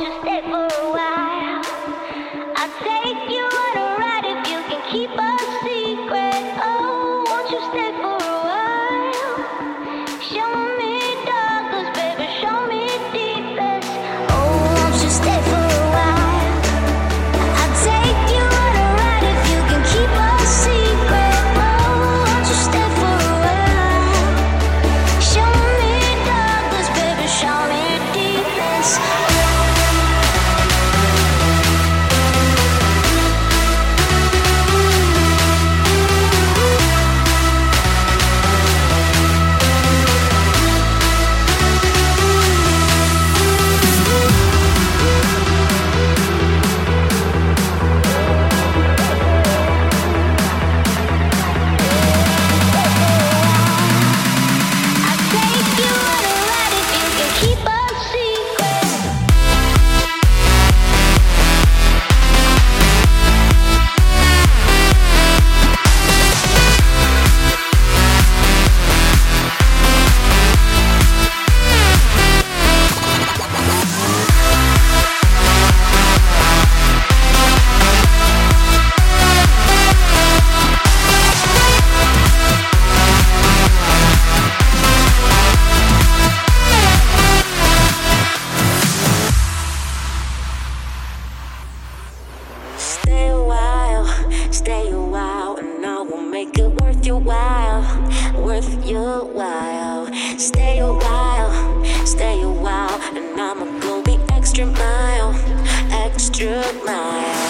just stay for a while. I'll take your while. Stay a while, stay a while, and I'ma go the extra mile, extra mile.